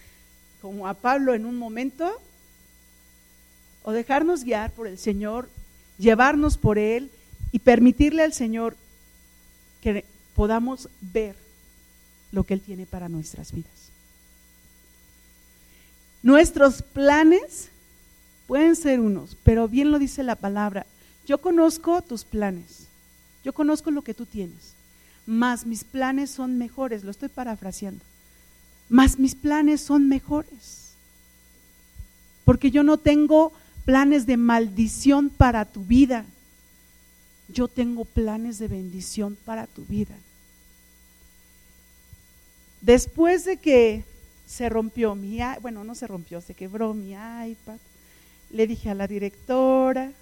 como a Pablo en un momento, o dejarnos guiar por el Señor, llevarnos por Él y permitirle al Señor que podamos ver lo que Él tiene para nuestras vidas. Nuestros planes pueden ser unos, pero bien lo dice la palabra. Yo conozco tus planes, yo conozco lo que tú tienes más mis planes son mejores, lo estoy parafraseando, más mis planes son mejores. Porque yo no tengo planes de maldición para tu vida, yo tengo planes de bendición para tu vida. Después de que se rompió mi, bueno, no se rompió, se quebró mi iPad, le dije a la directora,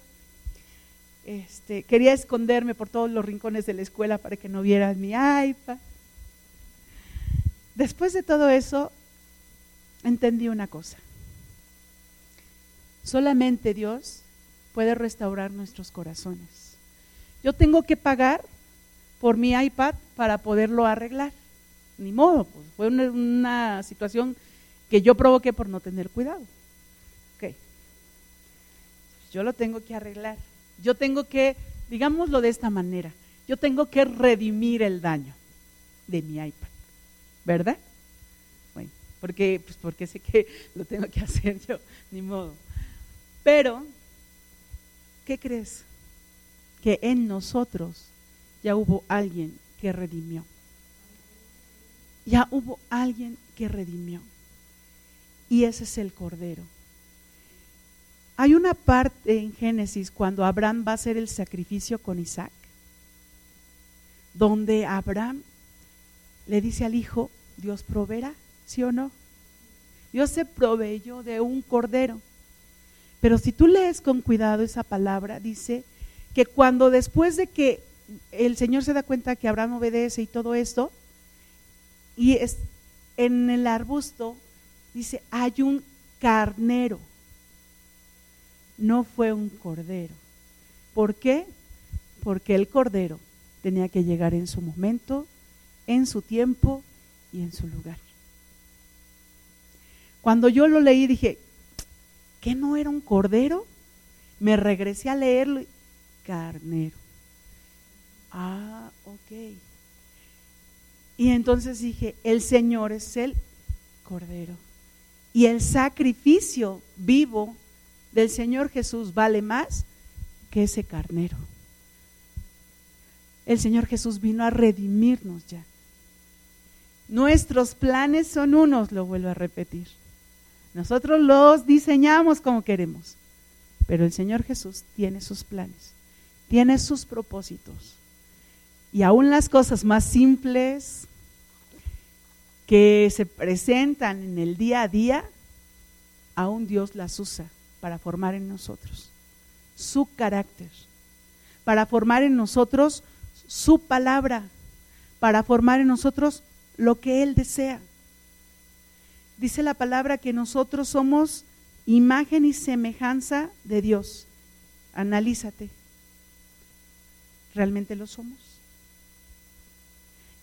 este, quería esconderme por todos los rincones de la escuela para que no vieran mi iPad. Después de todo eso, entendí una cosa. Solamente Dios puede restaurar nuestros corazones. Yo tengo que pagar por mi iPad para poderlo arreglar. Ni modo, pues fue una, una situación que yo provoqué por no tener cuidado. Ok. Yo lo tengo que arreglar. Yo tengo que, digámoslo de esta manera, yo tengo que redimir el daño de mi iPad, ¿verdad? Bueno, porque, pues porque sé que lo tengo que hacer yo, ni modo. Pero, ¿qué crees? Que en nosotros ya hubo alguien que redimió. Ya hubo alguien que redimió. Y ese es el Cordero. Hay una parte en Génesis cuando Abraham va a hacer el sacrificio con Isaac, donde Abraham le dice al hijo, Dios proveerá, ¿sí o no? Dios se proveyó de un cordero. Pero si tú lees con cuidado esa palabra, dice que cuando después de que el Señor se da cuenta que Abraham obedece y todo esto, y es, en el arbusto dice, hay un carnero no fue un cordero. ¿Por qué? Porque el cordero tenía que llegar en su momento, en su tiempo y en su lugar. Cuando yo lo leí dije, ¿qué no era un cordero? Me regresé a leerlo. Carnero. Ah, ok. Y entonces dije, el Señor es el cordero. Y el sacrificio vivo del Señor Jesús vale más que ese carnero. El Señor Jesús vino a redimirnos ya. Nuestros planes son unos, lo vuelvo a repetir. Nosotros los diseñamos como queremos, pero el Señor Jesús tiene sus planes, tiene sus propósitos. Y aún las cosas más simples que se presentan en el día a día, aún Dios las usa para formar en nosotros su carácter, para formar en nosotros su palabra, para formar en nosotros lo que Él desea. Dice la palabra que nosotros somos imagen y semejanza de Dios. Analízate. ¿Realmente lo somos?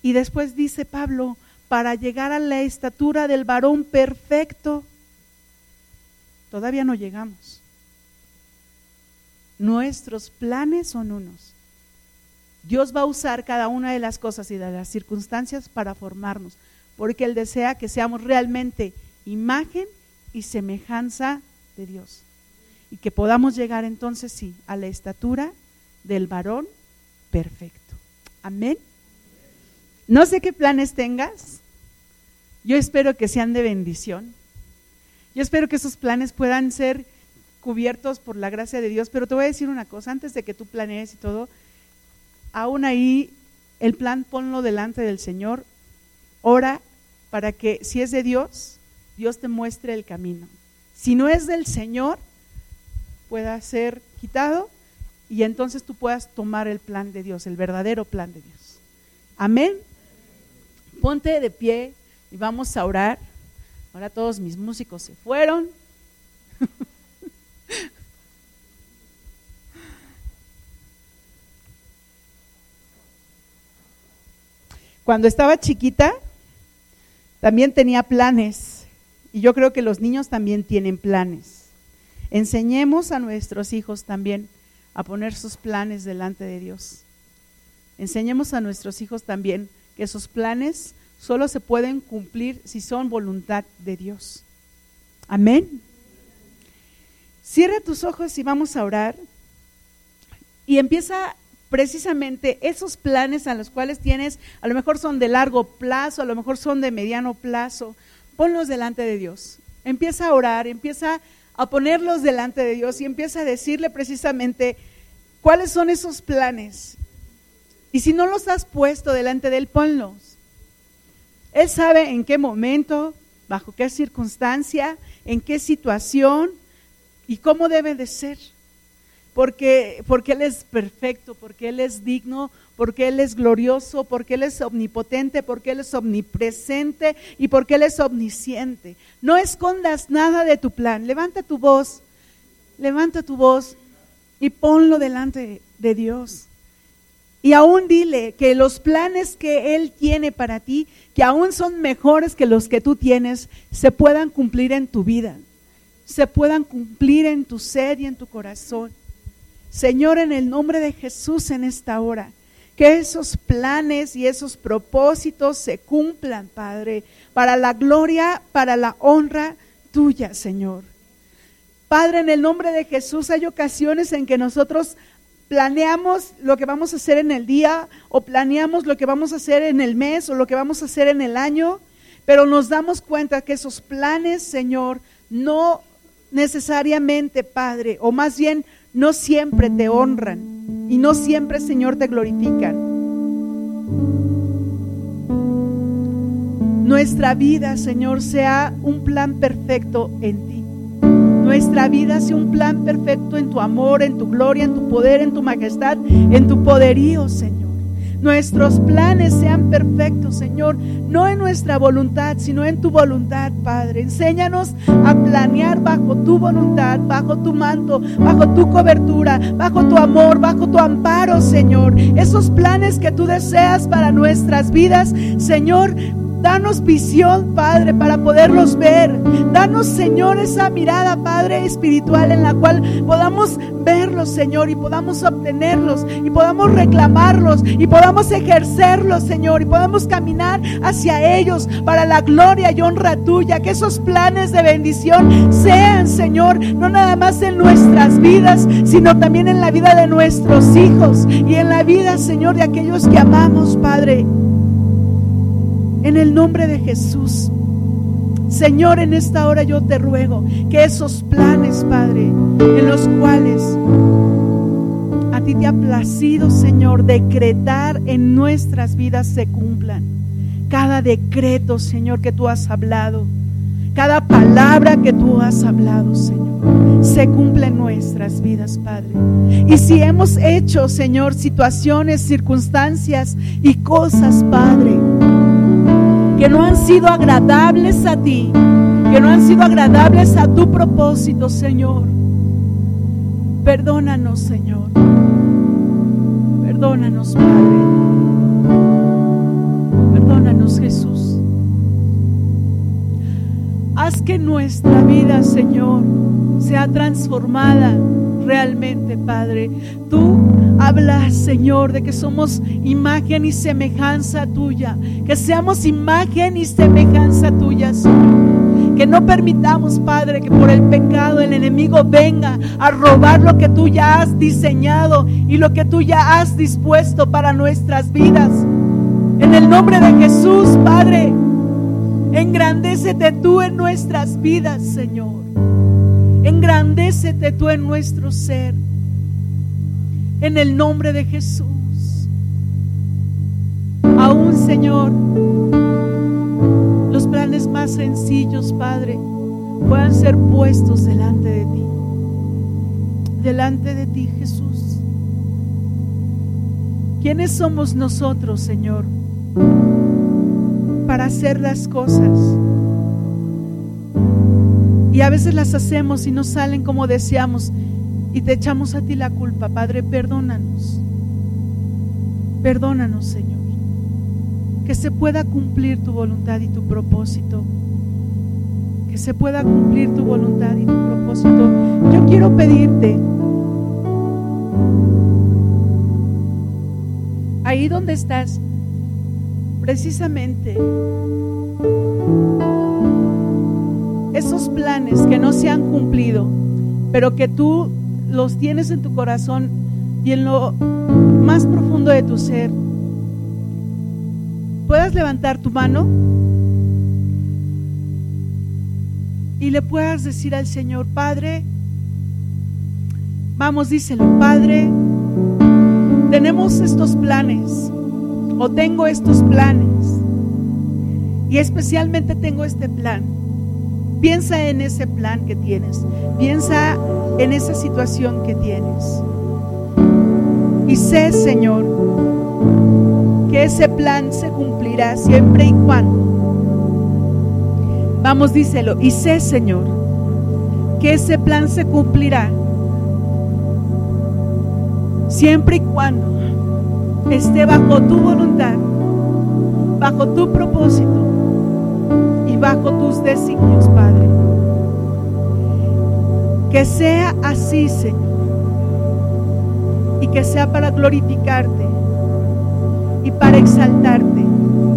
Y después dice Pablo, para llegar a la estatura del varón perfecto, todavía no llegamos. Nuestros planes son unos. Dios va a usar cada una de las cosas y de las circunstancias para formarnos, porque Él desea que seamos realmente imagen y semejanza de Dios. Y que podamos llegar entonces, sí, a la estatura del varón perfecto. Amén. No sé qué planes tengas. Yo espero que sean de bendición. Yo espero que esos planes puedan ser cubiertos por la gracia de Dios. Pero te voy a decir una cosa, antes de que tú planees y todo, aún ahí el plan ponlo delante del Señor, ora para que si es de Dios, Dios te muestre el camino. Si no es del Señor, pueda ser quitado y entonces tú puedas tomar el plan de Dios, el verdadero plan de Dios. Amén. Ponte de pie y vamos a orar. Ahora todos mis músicos se fueron. Cuando estaba chiquita, también tenía planes. Y yo creo que los niños también tienen planes. Enseñemos a nuestros hijos también a poner sus planes delante de Dios. Enseñemos a nuestros hijos también que sus planes solo se pueden cumplir si son voluntad de Dios. Amén. Cierra tus ojos y vamos a orar. Y empieza precisamente esos planes a los cuales tienes, a lo mejor son de largo plazo, a lo mejor son de mediano plazo, ponlos delante de Dios. Empieza a orar, empieza a ponerlos delante de Dios y empieza a decirle precisamente cuáles son esos planes. Y si no los has puesto delante de Él, ponlos. Él sabe en qué momento, bajo qué circunstancia, en qué situación y cómo debe de ser porque, porque Él es perfecto, porque Él es digno, porque Él es glorioso, porque Él es omnipotente, porque Él es omnipresente y porque Él es omnisciente. No escondas nada de tu plan. Levanta tu voz, levanta tu voz y ponlo delante de Dios. Y aún dile que los planes que Él tiene para ti, que aún son mejores que los que tú tienes, se puedan cumplir en tu vida, se puedan cumplir en tu ser y en tu corazón. Señor, en el nombre de Jesús en esta hora, que esos planes y esos propósitos se cumplan, Padre, para la gloria, para la honra tuya, Señor. Padre, en el nombre de Jesús hay ocasiones en que nosotros planeamos lo que vamos a hacer en el día o planeamos lo que vamos a hacer en el mes o lo que vamos a hacer en el año, pero nos damos cuenta que esos planes, Señor, no necesariamente, Padre, o más bien no siempre te honran y no siempre, Señor, te glorifican. Nuestra vida, Señor, sea un plan perfecto en ti. Nuestra vida sea un plan perfecto en tu amor, en tu gloria, en tu poder, en tu majestad, en tu poderío, Señor nuestros planes sean perfectos, Señor, no en nuestra voluntad, sino en tu voluntad, Padre. Enséñanos a planear bajo tu voluntad, bajo tu manto, bajo tu cobertura, bajo tu amor, bajo tu amparo, Señor. Esos planes que tú deseas para nuestras vidas, Señor, Danos visión, Padre, para poderlos ver. Danos, Señor, esa mirada, Padre, espiritual en la cual podamos verlos, Señor, y podamos obtenerlos, y podamos reclamarlos, y podamos ejercerlos, Señor, y podamos caminar hacia ellos para la gloria y honra tuya. Que esos planes de bendición sean, Señor, no nada más en nuestras vidas, sino también en la vida de nuestros hijos y en la vida, Señor, de aquellos que amamos, Padre. En el nombre de Jesús. Señor, en esta hora yo te ruego que esos planes, Padre, en los cuales a ti te ha placido, Señor, decretar en nuestras vidas se cumplan. Cada decreto, Señor, que tú has hablado, cada palabra que tú has hablado, Señor, se cumple en nuestras vidas, Padre. Y si hemos hecho, Señor, situaciones, circunstancias y cosas, Padre, que no han sido agradables a ti, que no han sido agradables a tu propósito, Señor. Perdónanos, Señor. Perdónanos, Padre. Perdónanos, Jesús. Haz que nuestra vida, Señor, sea transformada realmente, Padre. Tú hablas, Señor, de que somos imagen y semejanza tuya, que seamos imagen y semejanza tuya, Señor. Que no permitamos, Padre, que por el pecado el enemigo venga a robar lo que tú ya has diseñado y lo que tú ya has dispuesto para nuestras vidas. En el nombre de Jesús, Padre, engrandécete tú en nuestras vidas, Señor. Engrandécete tú en nuestro ser. En el nombre de Jesús. Aún, Señor, los planes más sencillos, Padre, puedan ser puestos delante de ti. Delante de ti, Jesús. ¿Quiénes somos nosotros, Señor, para hacer las cosas? Y a veces las hacemos y no salen como deseamos y te echamos a ti la culpa. Padre, perdónanos. Perdónanos, Señor. Que se pueda cumplir tu voluntad y tu propósito. Que se pueda cumplir tu voluntad y tu propósito. Yo quiero pedirte, ahí donde estás, precisamente, esos planes que no se han cumplido, pero que tú los tienes en tu corazón y en lo más profundo de tu ser, puedas levantar tu mano y le puedas decir al Señor, Padre, vamos, díselo, Padre, tenemos estos planes o tengo estos planes y especialmente tengo este plan Piensa en ese plan que tienes. Piensa en esa situación que tienes. Y sé, Señor, que ese plan se cumplirá siempre y cuando. Vamos, díselo. Y sé, Señor, que ese plan se cumplirá siempre y cuando esté bajo tu voluntad, bajo tu propósito bajo tus designios, Padre. Que sea así, Señor. Y que sea para glorificarte y para exaltarte